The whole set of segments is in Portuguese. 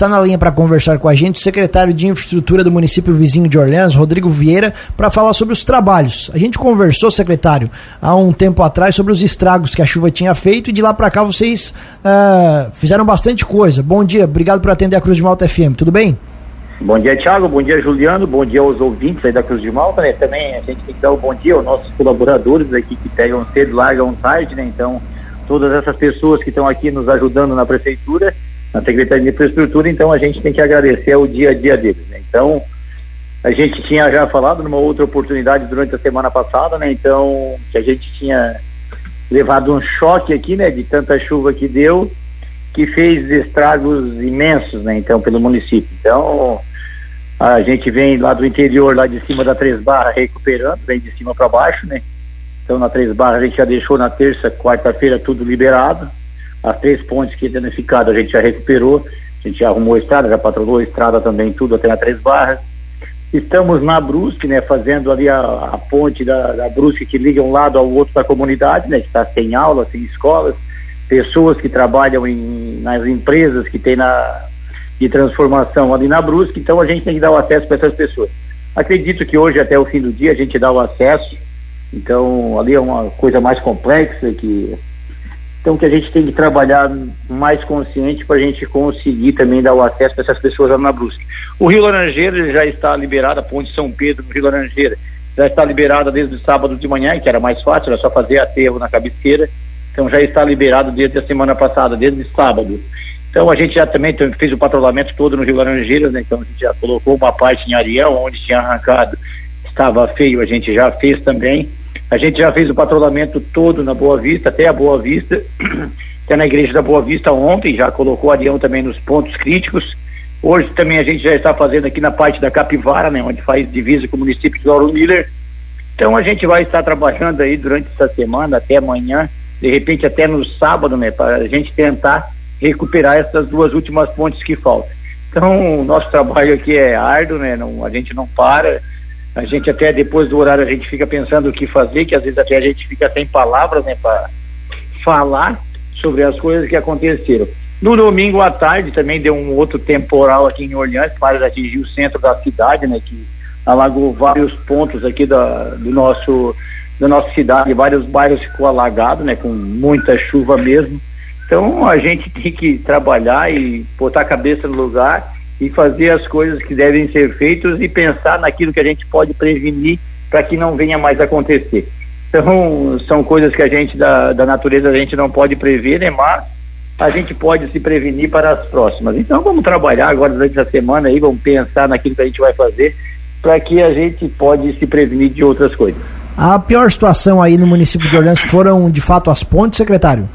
está na linha para conversar com a gente o secretário de Infraestrutura do município vizinho de Orleans, Rodrigo Vieira, para falar sobre os trabalhos. A gente conversou, secretário, há um tempo atrás sobre os estragos que a chuva tinha feito e de lá para cá vocês uh, fizeram bastante coisa. Bom dia, obrigado por atender a Cruz de Malta FM. Tudo bem? Bom dia, Thiago. Bom dia, Juliano. Bom dia aos ouvintes aí da Cruz de Malta, né? Também a gente tem que dar um bom dia aos nossos colaboradores aqui que pegam cedo, largam tarde, né? Então, todas essas pessoas que estão aqui nos ajudando na prefeitura, na Secretaria de Infraestrutura, então a gente tem que agradecer o dia a dia deles, né? Então, a gente tinha já falado numa outra oportunidade durante a semana passada, né? Então, que a gente tinha levado um choque aqui, né? De tanta chuva que deu, que fez estragos imensos, né? Então, pelo município. Então, a gente vem lá do interior, lá de cima da Três Barras, recuperando, vem de cima para baixo, né? Então, na Três Barras, a gente já deixou na terça, quarta-feira, tudo liberado. As três pontes que danificadas a gente já recuperou. A gente já arrumou a estrada, já patrulhou a estrada também, tudo até na Três Barras. Estamos na Brusque, né? Fazendo ali a, a ponte da, da Brusque que liga um lado ao outro da comunidade, né? Que está sem aula, sem escolas. Pessoas que trabalham em, nas empresas que tem na, de transformação ali na Brusque, então a gente tem que dar o acesso para essas pessoas. Acredito que hoje, até o fim do dia, a gente dá o acesso, então ali é uma coisa mais complexa que. Então que a gente tem que trabalhar mais consciente para a gente conseguir também dar o acesso para essas pessoas lá na Brusque. O Rio Laranjeira já está liberado, a ponte São Pedro no Rio Laranjeira já está liberada desde o sábado de manhã, que era mais fácil, era só fazer aterro na cabeceira. Então já está liberado desde a semana passada, desde sábado. Então a gente já também fez o patrulhamento todo no Rio Laranjeiras, né? Então a gente já colocou uma parte em Ariel, onde tinha arrancado, estava feio, a gente já fez também. A gente já fez o patrulhamento todo na Boa Vista, até a Boa Vista, até na igreja da Boa Vista ontem, já colocou Ariel também nos pontos críticos. Hoje também a gente já está fazendo aqui na parte da Capivara, né? Onde faz divisa com o município de Lauro Miller. Então a gente vai estar trabalhando aí durante essa semana, até amanhã, de repente até no sábado, né? Para a gente tentar recuperar essas duas últimas pontes que faltam. Então, o nosso trabalho aqui é árduo, né? Não, a gente não para. A gente até depois do horário a gente fica pensando o que fazer, que às vezes até a gente fica sem palavras, né, para falar sobre as coisas que aconteceram. No domingo à tarde também deu um outro temporal aqui em Orleans, para atingir o centro da cidade, né, que alagou vários pontos aqui da, do nosso da nossa cidade, vários bairros ficou alagado, né, com muita chuva mesmo. Então a gente tem que trabalhar e botar a cabeça no lugar e fazer as coisas que devem ser feitas e pensar naquilo que a gente pode prevenir para que não venha mais acontecer. Então são coisas que a gente da, da natureza a gente não pode prever, né? Mas a gente pode se prevenir para as próximas. Então vamos trabalhar agora durante a semana aí, vamos pensar naquilo que a gente vai fazer para que a gente pode se prevenir de outras coisas. A pior situação aí no município de Orleans foram de fato as pontes, secretário?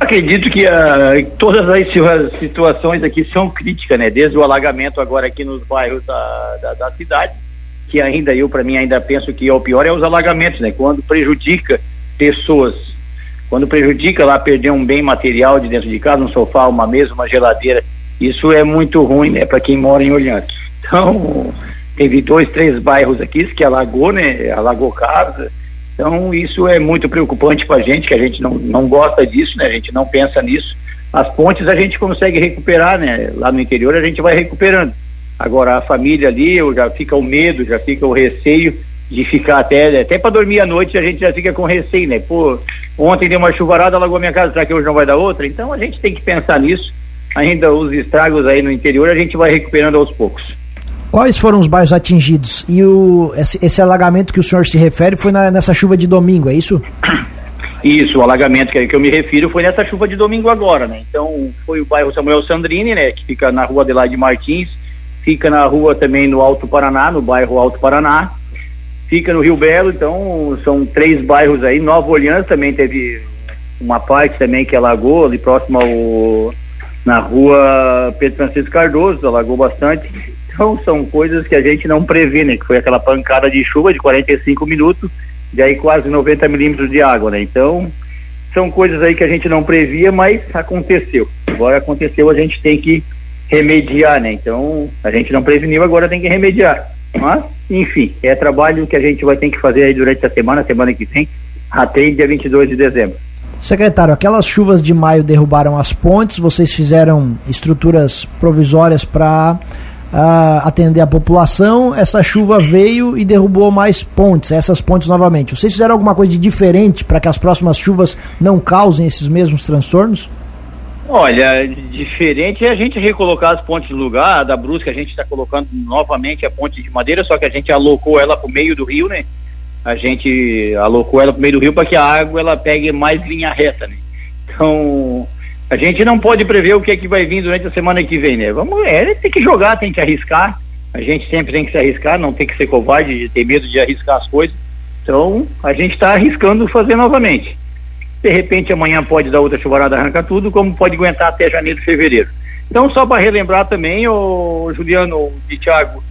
Acredito que uh, todas as situações aqui são críticas, né? Desde o alagamento agora aqui nos bairros da, da, da cidade, que ainda eu, para mim, ainda penso que é o pior é os alagamentos, né? Quando prejudica pessoas, quando prejudica lá perder um bem material de dentro de casa, um sofá, uma mesa, uma geladeira, isso é muito ruim, né? Para quem mora em Orleans. Então, teve dois, três bairros aqui que alagou, né? Alagou casa, então, isso é muito preocupante para a gente, que a gente não, não gosta disso, né? A gente não pensa nisso. As pontes a gente consegue recuperar, né? Lá no interior a gente vai recuperando. Agora, a família ali, já fica o medo, já fica o receio de ficar até, até para dormir à noite a gente já fica com receio, né? Pô, ontem deu uma chuvarada, alagou minha casa, será que hoje não vai dar outra? Então a gente tem que pensar nisso. Ainda os estragos aí no interior a gente vai recuperando aos poucos. Quais foram os bairros atingidos? E o, esse, esse alagamento que o senhor se refere foi na, nessa chuva de domingo, é isso? Isso, o alagamento que, que eu me refiro foi nessa chuva de domingo agora, né? Então, foi o bairro Samuel Sandrini, né? Que fica na rua Adelaide Martins, fica na rua também no Alto Paraná, no bairro Alto Paraná, fica no Rio Belo, então são três bairros aí. Nova Orleans também teve uma parte também que alagou, ali próximo ao na rua Pedro Francisco Cardoso, alagou bastante. Então são coisas que a gente não prevê, né? Que foi aquela pancada de chuva de 45 minutos e aí quase 90 milímetros de água, né? Então são coisas aí que a gente não previa, mas aconteceu. Agora aconteceu, a gente tem que remediar, né? Então a gente não preveniu, agora tem que remediar. Mas, enfim, é trabalho que a gente vai ter que fazer aí durante a semana, semana que vem, até dia 22 de dezembro. Secretário, aquelas chuvas de maio derrubaram as pontes, vocês fizeram estruturas provisórias para ah, atender a população, essa chuva veio e derrubou mais pontes, essas pontes novamente. Vocês fizeram alguma coisa de diferente para que as próximas chuvas não causem esses mesmos transtornos? Olha, diferente é a gente recolocar as pontes no lugar. A da Brusca a gente está colocando novamente a ponte de madeira, só que a gente alocou ela para o meio do rio, né? A gente alocou ela para o meio do rio para que a água ela pegue mais linha reta, né? Então, a gente não pode prever o que é que vai vir durante a semana que vem, né? Vamos, é, tem que jogar, tem que arriscar. A gente sempre tem que se arriscar, não tem que ser covarde, ter medo de arriscar as coisas. Então, a gente está arriscando fazer novamente. De repente amanhã pode dar outra chuvarada, arranca tudo, como pode aguentar até janeiro, fevereiro. Então, só para relembrar também, o Juliano e Thiago,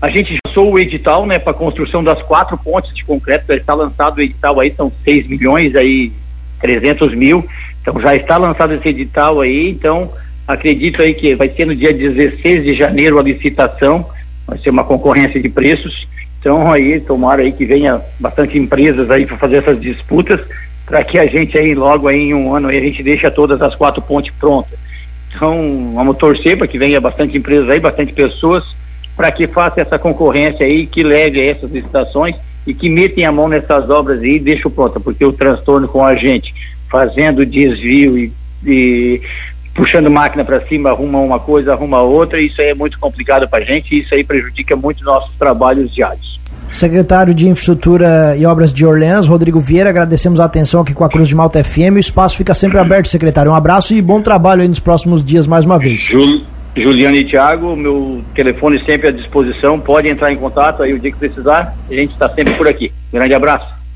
a gente lançou o edital, né, para construção das quatro pontes de concreto, já está lançado o edital aí, são 6 milhões aí, 300 mil, então já está lançado esse edital aí, então acredito aí que vai ser no dia 16 de janeiro a licitação, vai ser uma concorrência de preços, então aí tomara aí que venha bastante empresas aí para fazer essas disputas, para que a gente aí logo aí em um ano aí a gente deixa todas as quatro pontes prontas. Então vamos torcer para que venha bastante empresas aí, bastante pessoas, para que faça essa concorrência aí, que leve essas licitações e que metem a mão nessas obras aí e deixem pronta, porque o transtorno com a gente fazendo desvio e, e puxando máquina para cima, arruma uma coisa, arruma outra, isso aí é muito complicado para a gente e isso aí prejudica muito nossos trabalhos diários. Secretário de Infraestrutura e Obras de Orleans, Rodrigo Vieira, agradecemos a atenção aqui com a Cruz de Malta FM. O espaço fica sempre aberto, secretário. Um abraço e bom trabalho aí nos próximos dias mais uma vez. Jul, Juliano e Thiago, meu telefone sempre à disposição. Pode entrar em contato aí o dia que precisar. A gente está sempre por aqui. Grande abraço.